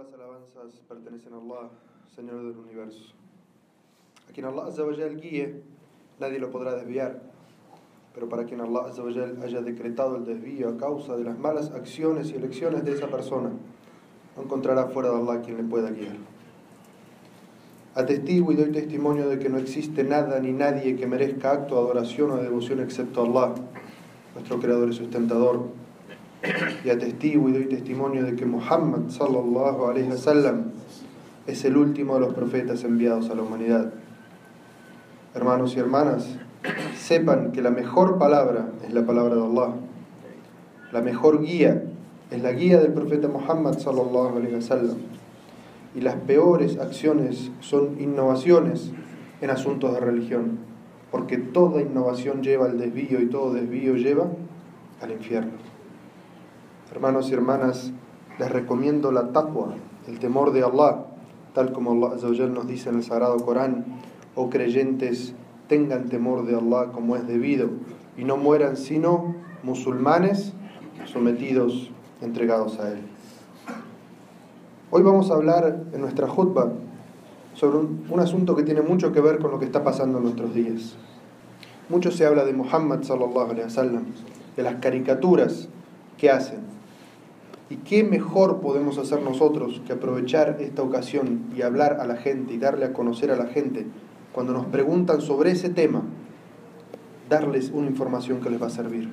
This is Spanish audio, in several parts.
las alabanzas pertenecen a Allah, Señor del universo. A quien Allah Azzawajal guíe, nadie lo podrá desviar. Pero para quien Allah Azzawajal haya decretado el desvío a causa de las malas acciones y elecciones de esa persona, no encontrará fuera de Allah quien le pueda guiar. Atestigo y doy testimonio de que no existe nada ni nadie que merezca acto adoración o de devoción excepto Allah, nuestro creador y sustentador y atestigo y doy testimonio de que Muhammad sallallahu alaihi wasallam es el último de los profetas enviados a la humanidad. Hermanos y hermanas, sepan que la mejor palabra es la palabra de Allah. La mejor guía es la guía del profeta Muhammad sallallahu alaihi wasallam. Y las peores acciones son innovaciones en asuntos de religión, porque toda innovación lleva al desvío y todo desvío lleva al infierno. Hermanos y hermanas, les recomiendo la taqwa, el temor de Allah, tal como Allah nos dice en el Sagrado Corán, oh creyentes, tengan temor de Allah como es debido y no mueran sino musulmanes sometidos, entregados a Él. Hoy vamos a hablar en nuestra jutba sobre un, un, asunto que tiene mucho que ver con lo que está pasando en nuestros días. Mucho se habla de Muhammad sallallahu alaihi wasallam, de las caricaturas que hacen. ¿Y qué mejor podemos hacer nosotros que aprovechar esta ocasión y hablar a la gente y darle a conocer a la gente cuando nos preguntan sobre ese tema? Darles una información que les va a servir.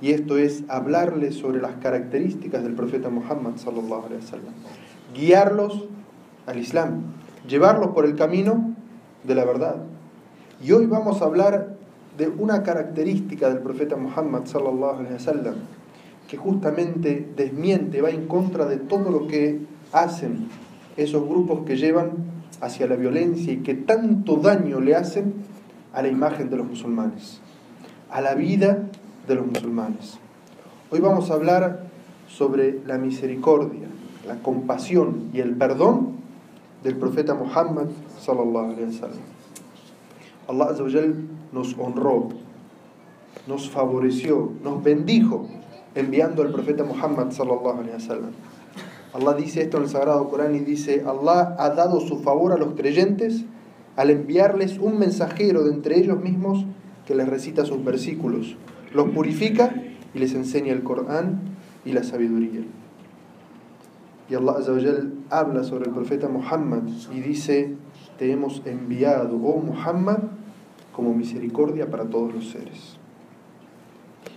Y esto es hablarles sobre las características del profeta Muhammad sallallahu alaihi wasallam. Guiarlos al Islam, llevarlos por el camino de la verdad. Y hoy vamos a hablar de una característica del profeta Muhammad sallallahu alaihi wasallam que justamente desmiente, va en contra de todo lo que hacen esos grupos que llevan hacia la violencia y que tanto daño le hacen a la imagen de los musulmanes, a la vida de los musulmanes. Hoy vamos a hablar sobre la misericordia, la compasión y el perdón del profeta Muhammad sallallahu alaihi wasallam. Allah azza nos honró, nos favoreció, nos bendijo enviando al profeta Muhammad. Allah dice esto en el Sagrado Corán y dice, Allah ha dado su favor a los creyentes al enviarles un mensajero de entre ellos mismos que les recita sus versículos, los purifica y les enseña el Corán y la sabiduría. Y Allah Azzawajal habla sobre el profeta Muhammad y dice, te hemos enviado, oh Muhammad, como misericordia para todos los seres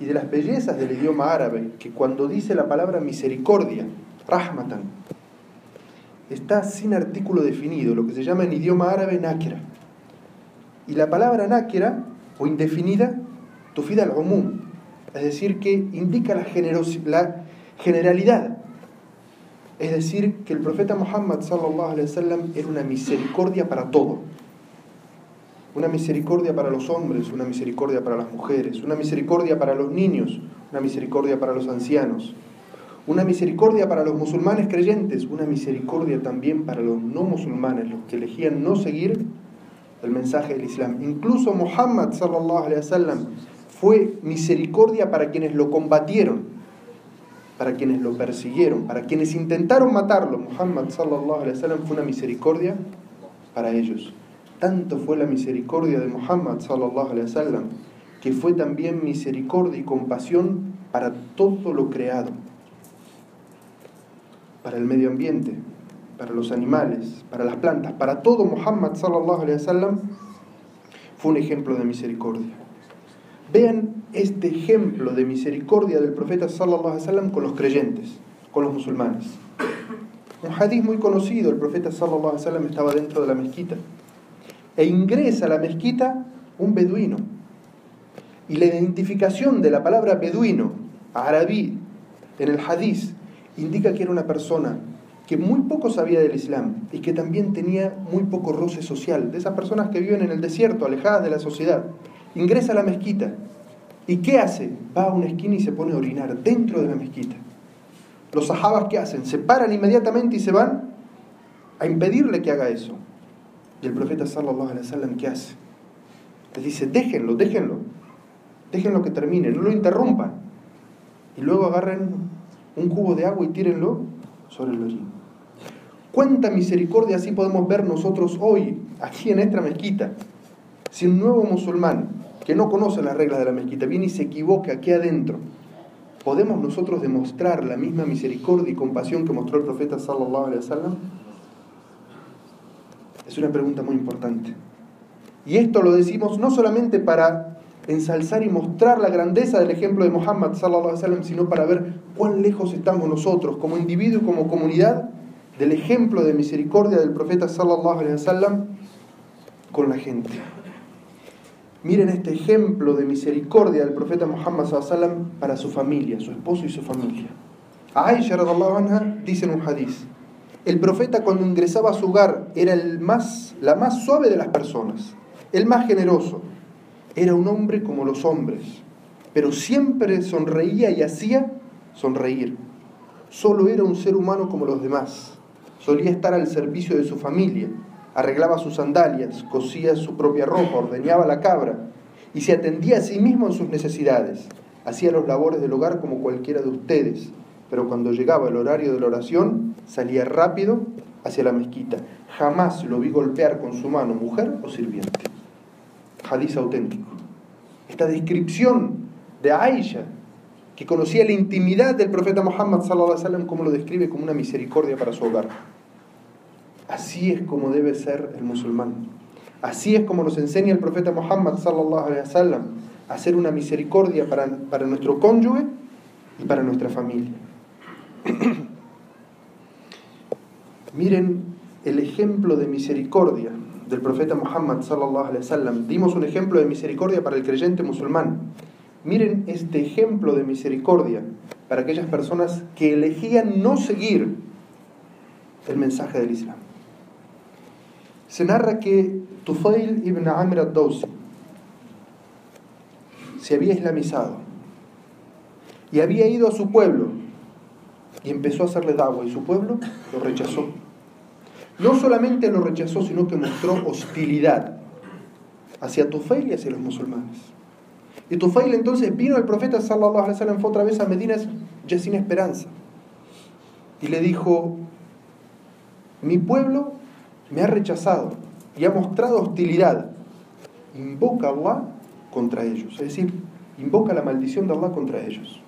y de las bellezas del idioma árabe, que cuando dice la palabra misericordia, rahmatan, está sin artículo definido, lo que se llama en idioma árabe náquera. Y la palabra náquera, o indefinida, tufida al umum, es decir, que indica la, la generalidad. Es decir, que el profeta Muhammad sallallahu alaihi wasallam era una misericordia para todo una misericordia para los hombres, una misericordia para las mujeres, una misericordia para los niños, una misericordia para los ancianos, una misericordia para los musulmanes creyentes, una misericordia también para los no musulmanes, los que elegían no seguir el mensaje del Islam. Incluso Muhammad sallallahu fue misericordia para quienes lo combatieron, para quienes lo persiguieron, para quienes intentaron matarlo. Muhammad sallallahu fue una misericordia para ellos. Tanto fue la misericordia de Muhammad sallallahu alaihi wasallam que fue también misericordia y compasión para todo lo creado, para el medio ambiente, para los animales, para las plantas, para todo Muhammad sallallahu alaihi wasallam fue un ejemplo de misericordia. Vean este ejemplo de misericordia del profeta sallallahu alaihi wasallam con los creyentes, con los musulmanes. Un hadith muy conocido, el profeta sallallahu alaihi wasallam estaba dentro de la mezquita e ingresa a la mezquita un beduino. Y la identificación de la palabra beduino, arabí, en el hadiz, indica que era una persona que muy poco sabía del Islam y que también tenía muy poco roce social, de esas personas que viven en el desierto, alejadas de la sociedad. Ingresa a la mezquita. ¿Y qué hace? Va a una esquina y se pone a orinar dentro de la mezquita. Los sahabas, ¿qué hacen? Se paran inmediatamente y se van a impedirle que haga eso. Y el profeta sallallahu alaihi wasallam, ¿qué hace? Les dice, déjenlo, déjenlo. Déjenlo que termine, no lo interrumpan. Y luego agarren un cubo de agua y tírenlo sobre el hollín. ¿Cuánta misericordia así podemos ver nosotros hoy, aquí en esta mezquita? Si un nuevo musulmán que no conoce las reglas de la mezquita viene y se equivoca aquí adentro, ¿podemos nosotros demostrar la misma misericordia y compasión que mostró el profeta sallallahu alaihi wasallam? Es una pregunta muy importante. Y esto lo decimos no solamente para ensalzar y mostrar la grandeza del ejemplo de Muhammad sino para ver cuán lejos estamos nosotros como individuo y como comunidad del ejemplo de misericordia del profeta con la gente. Miren este ejemplo de misericordia del profeta Muhammad para su familia, su esposo y su familia. Aisha anha dice un hadiz, el profeta cuando ingresaba a su hogar era el más, la más suave de las personas, el más generoso, era un hombre como los hombres, pero siempre sonreía y hacía sonreír. Solo era un ser humano como los demás. Solía estar al servicio de su familia, arreglaba sus sandalias, cosía su propia ropa, ordeñaba la cabra y se atendía a sí mismo en sus necesidades. Hacía los labores del hogar como cualquiera de ustedes, pero cuando llegaba el horario de la oración salía rápido hacia la mezquita. Jamás lo vi golpear con su mano mujer o sirviente hadiz auténtico. Esta descripción de Aisha, que conocía la intimidad del profeta Muhammad sallallahu como lo describe como una misericordia para su hogar. Así es como debe ser el musulmán. Así es como nos enseña el profeta Muhammad a hacer una misericordia para nuestro cónyuge y para nuestra familia. Miren el ejemplo de misericordia del profeta Muhammad sallallahu alaihi wasallam. Dimos un ejemplo de misericordia para el creyente musulmán. Miren este ejemplo de misericordia para aquellas personas que elegían no seguir el mensaje del Islam. Se narra que Tufail ibn Amr ad-Dawsi se había islamizado y había ido a su pueblo y empezó a hacerle dawa y su pueblo lo rechazó. No solamente lo rechazó, sino que mostró hostilidad hacia Tufail y hacia los musulmanes. Y Tufail entonces vino al profeta sallallahu alaihi wasallam fue otra vez a Medina ya sin esperanza. Y le dijo, mi pueblo me ha rechazado y ha mostrado hostilidad. Invoca a Allah contra ellos. Es decir, invoca la maldición de Allah contra ellos.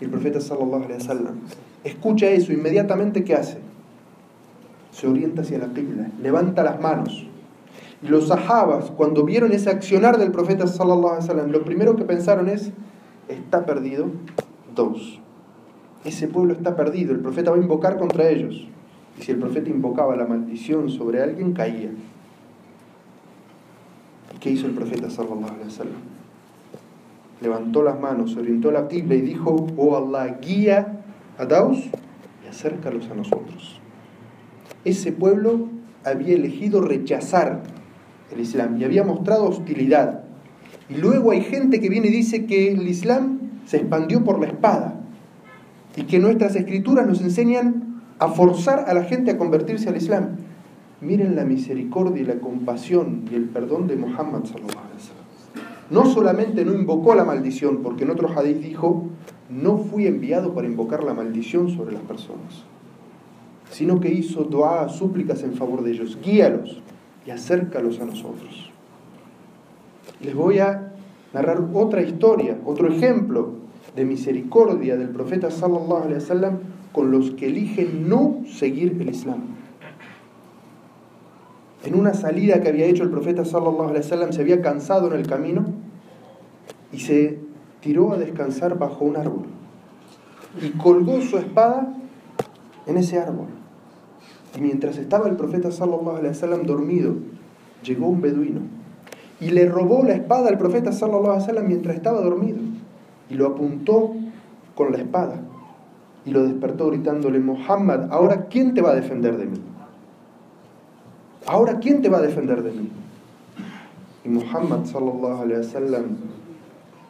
Y el profeta sallallahu alaihi wasallam escucha eso, inmediatamente ¿qué hace? Se orienta hacia la qibla, levanta las manos. Los sahabas, cuando vieron ese accionar del profeta sallallahu alaihi wasallam, lo primero que pensaron es, está perdido. Dos, ese pueblo está perdido, el profeta va a invocar contra ellos. Y si el profeta invocaba la maldición sobre alguien, caía. ¿Y qué hizo el profeta sallallahu alaihi wasallam? Levantó las manos, orientó la qibla y dijo, oh Allah, guía a Daus y acércalos a nosotros. Ese pueblo había elegido rechazar el Islam y había mostrado hostilidad. Y luego hay gente que viene y dice que el Islam se expandió por la espada y que nuestras escrituras nos enseñan a forzar a la gente a convertirse al Islam. Miren la misericordia y la compasión y el perdón de Muhammad No solamente no invocó la maldición, porque en otro hadith dijo, no fui enviado para invocar la maldición sobre las personas, sino que hizo dua, súplicas en favor de ellos. Guíalos y acércalos a nosotros. Les voy a narrar otra historia, otro ejemplo de misericordia del profeta sallallahu alaihi wasallam con los que eligen no seguir el Islam. En una salida que había hecho el profeta sallallahu alaihi wasallam se había cansado en el camino y se tiró a descansar bajo un árbol y colgó su espada en ese árbol. Y mientras estaba el profeta sallallahu alaihi wasallam dormido, llegó un beduino y le robó la espada al profeta sallallahu alaihi wasallam mientras estaba dormido y lo apuntó con la espada y lo despertó gritándole, Muhammad, ahora ¿quién te va a defender de mí? Ahora ¿quién te va a defender de mí? Y Muhammad sallallahu alaihi wasallam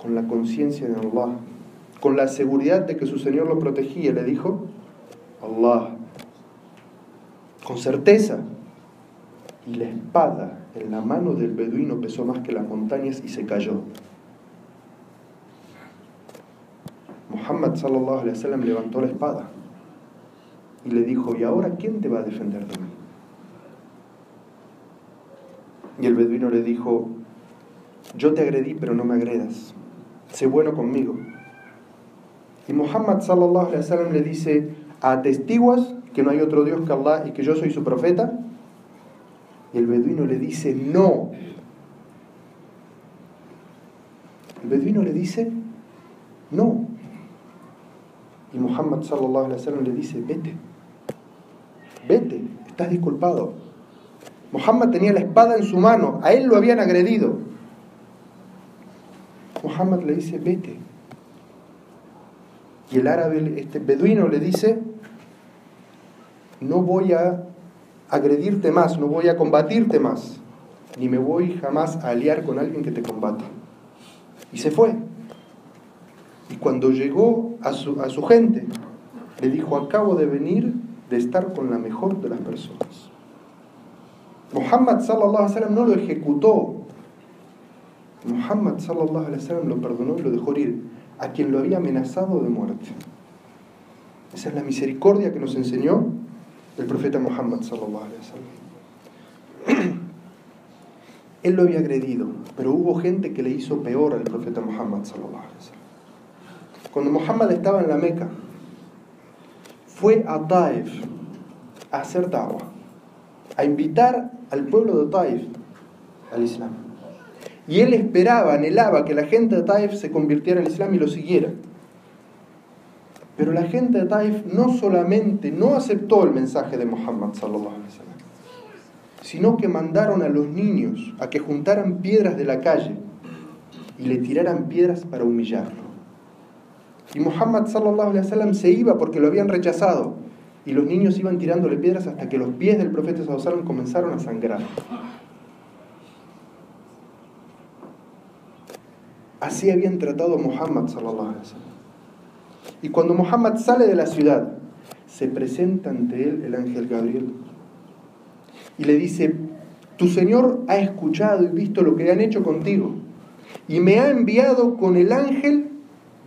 con la conciencia de Allah, con la seguridad de que su Señor lo protegía, le dijo, Allah, con certeza. Y la espada en la mano del beduino pesó más que las montañas y se cayó. Muhammad sallallahu alaihi wasallam levantó la espada y le dijo, ¿y ahora quién te va a defender de mí? Y el beduino le dijo, yo te agredí, pero no me agredas. Sé bueno conmigo. Y Muhammad sallallahu alaihi wasallam le dice, ¿atestiguas que no hay otro Dios que Allah y que yo soy su profeta? Y el beduino le dice, no. El beduino le dice, no. Y Muhammad sallallahu alaihi wasallam le dice, vete. Vete, estás disculpado. Muhammad tenía la espada en su mano, a él lo habían agredido. Muhammad le dice, vete. Y el árabe, este beduino le dice, no voy a agredirte más, no voy a combatirte más, ni me voy jamás a aliar con alguien que te combata. Y se fue. Y cuando llegó a su, a su gente, le dijo, acabo de venir de estar con la mejor de las personas. Muhammad sallallahu alaihi no lo ejecutó. Muhammad sallallahu alaihi lo perdonó y lo dejó ir a quien lo había amenazado de muerte. Esa es la misericordia que nos enseñó el profeta Muhammad sallallahu alaihi. Él lo había agredido, pero hubo gente que le hizo peor al profeta Muhammad sallallahu. Cuando Muhammad estaba en la Meca, fue a Taif a hacer da'wah, a invitar al pueblo de Taif al Islam. Y él esperaba, anhelaba que la gente de Taif se convirtiera al Islam y lo siguiera. Pero la gente de Taif no solamente no aceptó el mensaje de Muhammad sino que mandaron a los niños a que juntaran piedras de la calle y le tiraran piedras para humillarlo. Y Muhammad se iba porque lo habían rechazado y los niños iban tirándole piedras hasta que los pies del profeta wasallam comenzaron a sangrar. Así habían tratado a Muhammad. Y cuando Muhammad sale de la ciudad, se presenta ante él el ángel Gabriel y le dice, tu Señor ha escuchado y visto lo que han hecho contigo y me ha enviado con el ángel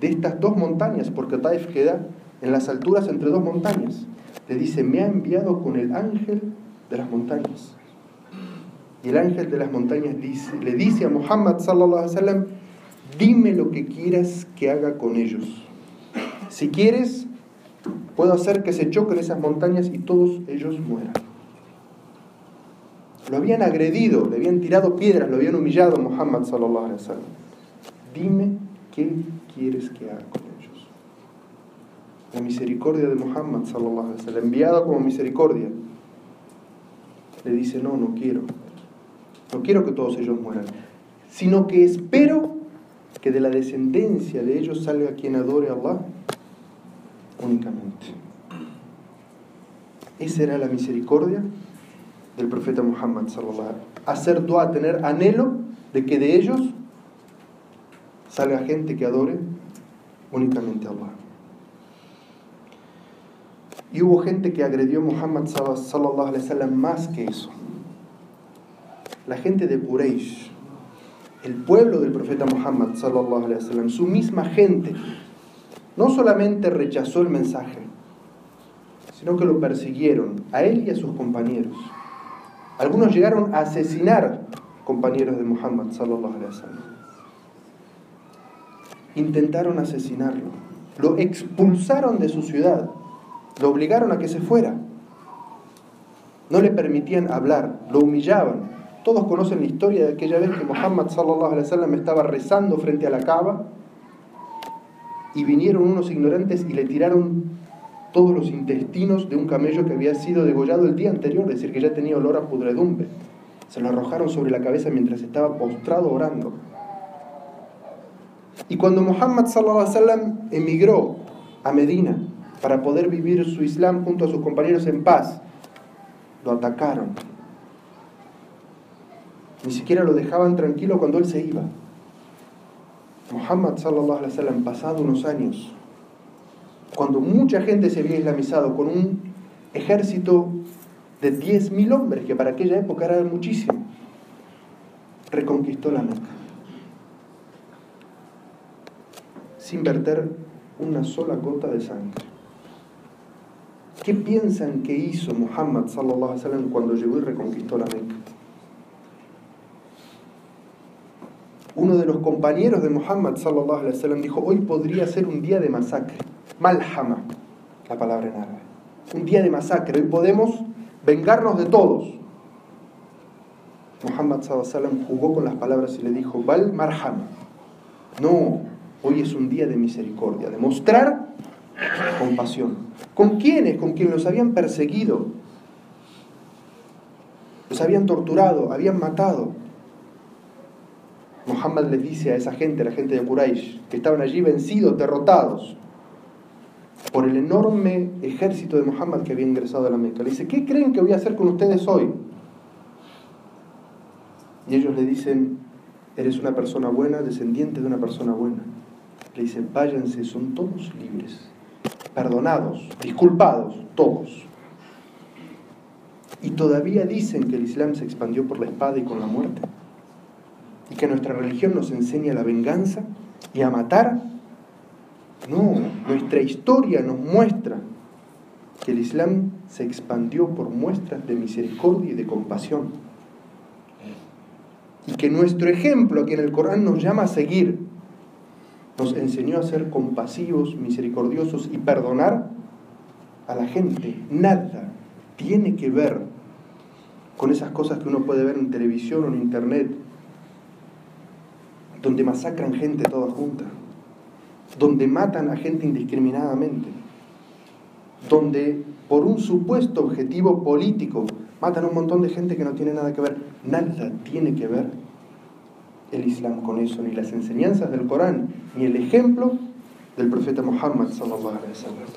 de estas dos montañas, porque Taif queda en las alturas entre dos montañas. Le dice, me ha enviado con el ángel de las montañas. Y el ángel de las montañas le dice a Muhammad sallallahu dime lo que quieras que haga con ellos. Si quieres, puedo hacer que se choquen esas montañas y todos ellos mueran. Lo habían agredido, le habían tirado piedras, lo habían humillado a Muhammad sallallahu alaihi wasallam. Dime qué quieres que haga con ellos. La misericordia de Muhammad sallallahu alaihi enviada como misericordia, le dice, "No, no quiero. No quiero que todos ellos mueran, sino que espero que de la descendencia de ellos salga quien adore a Allah únicamente." Esa era la misericordia del profeta Muhammad sallallahu alaihi. Hacer dua, tener anhelo de que de ellos salga gente que adore únicamente a Allah. Y hubo gente que agredió a Muhammad sallallahu más que eso. La gente de Quraysh, el pueblo del profeta Muhammad sallallahu alaihi wasallam, su misma gente, no solamente rechazó el mensaje, sino que lo persiguieron a él y a sus compañeros. Algunos llegaron a asesinar compañeros de Muhammad sallallahu. Intentaron asesinarlo, lo expulsaron de su ciudad, lo obligaron a que se fuera. No le permitían hablar, lo humillaban. Todos conocen la historia de aquella vez que Muhammad sallallahu alaihi wasallam estaba rezando frente a la Kaaba y vinieron unos ignorantes y le tiraron todos los intestinos de un camello que había sido degollado el día anterior, es decir, que ya tenía olor a pudredumbre. Se lo arrojaron sobre la cabeza mientras estaba postrado orando. Y cuando Muhammad sallallahu alaihi wasallam emigró a Medina para poder vivir su Islam junto a sus compañeros en paz, lo atacaron. Ni siquiera lo dejaban tranquilo cuando él se iba. Muhammad sallallahu alaihi wasallam, pasado unos años, cuando mucha gente se había islamizado con un ejército de 10.000 hombres, que para aquella época era muchísimo, reconquistó la Meca. Sin verter una sola gota de sangre. ¿Qué piensan que hizo Muhammad sallallahu wasallam cuando llegó y reconquistó la Meca? Uno de los compañeros de Muhammad sallallahu wasallam dijo, hoy podría ser un día de masacre. Malhama, la palabra en árabe. Un día de masacre, hoy podemos vengarnos de todos. Muhammad sallallahu wasallam jugó con las palabras y le dijo, Val marhama. No, hoy es un día de misericordia, de mostrar compasión. ¿Con quiénes? Con quienes los habían perseguido, los habían torturado, habían matado. Muhammad les dice a esa gente, la gente de Quraysh, que estaban allí vencidos, derrotados por el enorme ejército de Muhammad que había ingresado a la Meca. Le dice, ¿qué creen que voy a hacer con ustedes hoy? Y ellos le dicen, eres una persona buena, descendiente de una persona buena. Le dicen, váyanse, son todos libres, perdonados, disculpados, todos. Y todavía dicen que el Islam se expandió por la espada y con la muerte. Y que nuestra religión nos enseña la venganza y a matar. No, nuestra historia nos muestra que el Islam se expandió por muestras de misericordia y de compasión. Y que nuestro ejemplo, que en el Corán nos llama a seguir, nos enseñó a ser compasivos, misericordiosos y perdonar a la gente. Nada tiene que ver con esas cosas que uno puede ver en televisión o en internet, donde masacran gente toda junta, donde matan a gente indiscriminadamente, donde por un supuesto objetivo político matan a un montón de gente que no tiene nada que ver. Nada tiene que ver el Islam con eso, ni las enseñanzas del Corán, ni el ejemplo del profeta Muhammad sallallahu alaihi wasallam.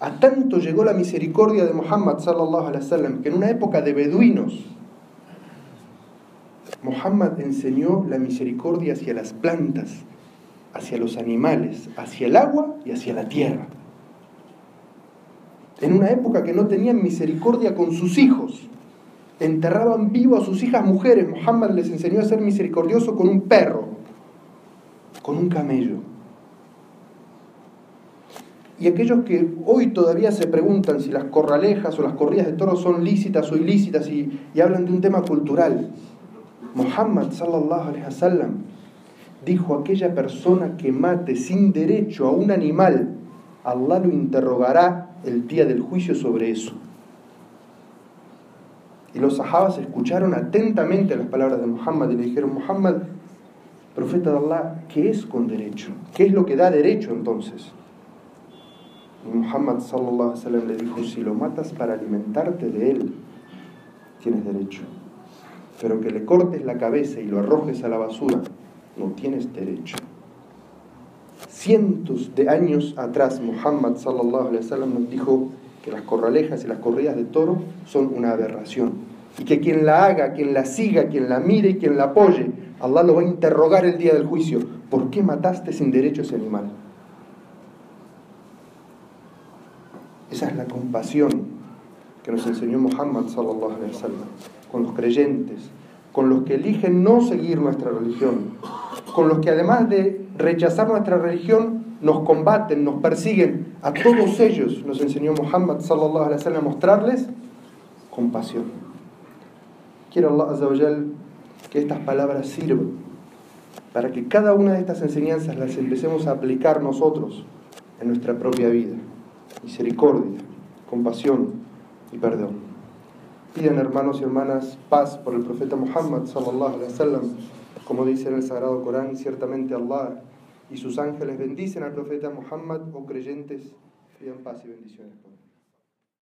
A tanto llegó la misericordia de Muhammad sallallahu alaihi wasallam que en una época de beduinos Muhammad enseñó la misericordia hacia las plantas, hacia los animales, hacia el agua y hacia la tierra. En una época que no tenían misericordia con sus hijos, enterraban vivo a sus hijas mujeres. Muhammad les enseñó a ser misericordioso con un perro, con un camello. Y aquellos que hoy todavía se preguntan si las corralejas o las corridas de toros son lícitas o ilícitas y, hablan de un tema cultural, Muhammad sallallahu alaihi wasallam dijo aquella persona que mate sin derecho a un animal, Allah lo interrogará el día del juicio sobre eso. Y los sahabas escucharon atentamente las palabras de Muhammad y le dijeron, Muhammad, profeta de Allah, ¿qué es con derecho? ¿Qué es lo que da derecho entonces? Y Muhammad sallallahu alaihi wasallam le dijo, si lo matas para alimentarte de él, tienes derecho. Pero que le cortes la cabeza y lo arrojes a la basura, no tienes derecho. Cientos de años atrás, Muhammad sallallahu nos dijo que las corralejas y las corridas de toro son una aberración. Y que quien la haga, quien la siga, quien la mire y quien la apoye, Allah lo va a interrogar el día del juicio. ¿Por qué mataste sin derecho ese animal? Esa es la compasión que nos enseñó Muhammad sallallahu alaihi wasallam con los creyentes, con los que eligen no seguir nuestra religión, con los que además de rechazar nuestra religión nos combaten, nos persiguen, a todos ellos nos enseñó Muhammad sallallahu alaihi wasallam a mostrarles compasión. Quiero Allah azza wa jal que estas palabras sirvan para que cada una de estas enseñanzas las empecemos a aplicar nosotros en nuestra propia vida. Misericordia, compasión y perdón. Pidan hermanos y hermanas paz por el profeta Muhammad sallallahu alaihi wasallam, como dice en el sagrado Corán, ciertamente Allah y sus ángeles bendicen al profeta Muhammad o creyentes, pidan paz y bendiciones.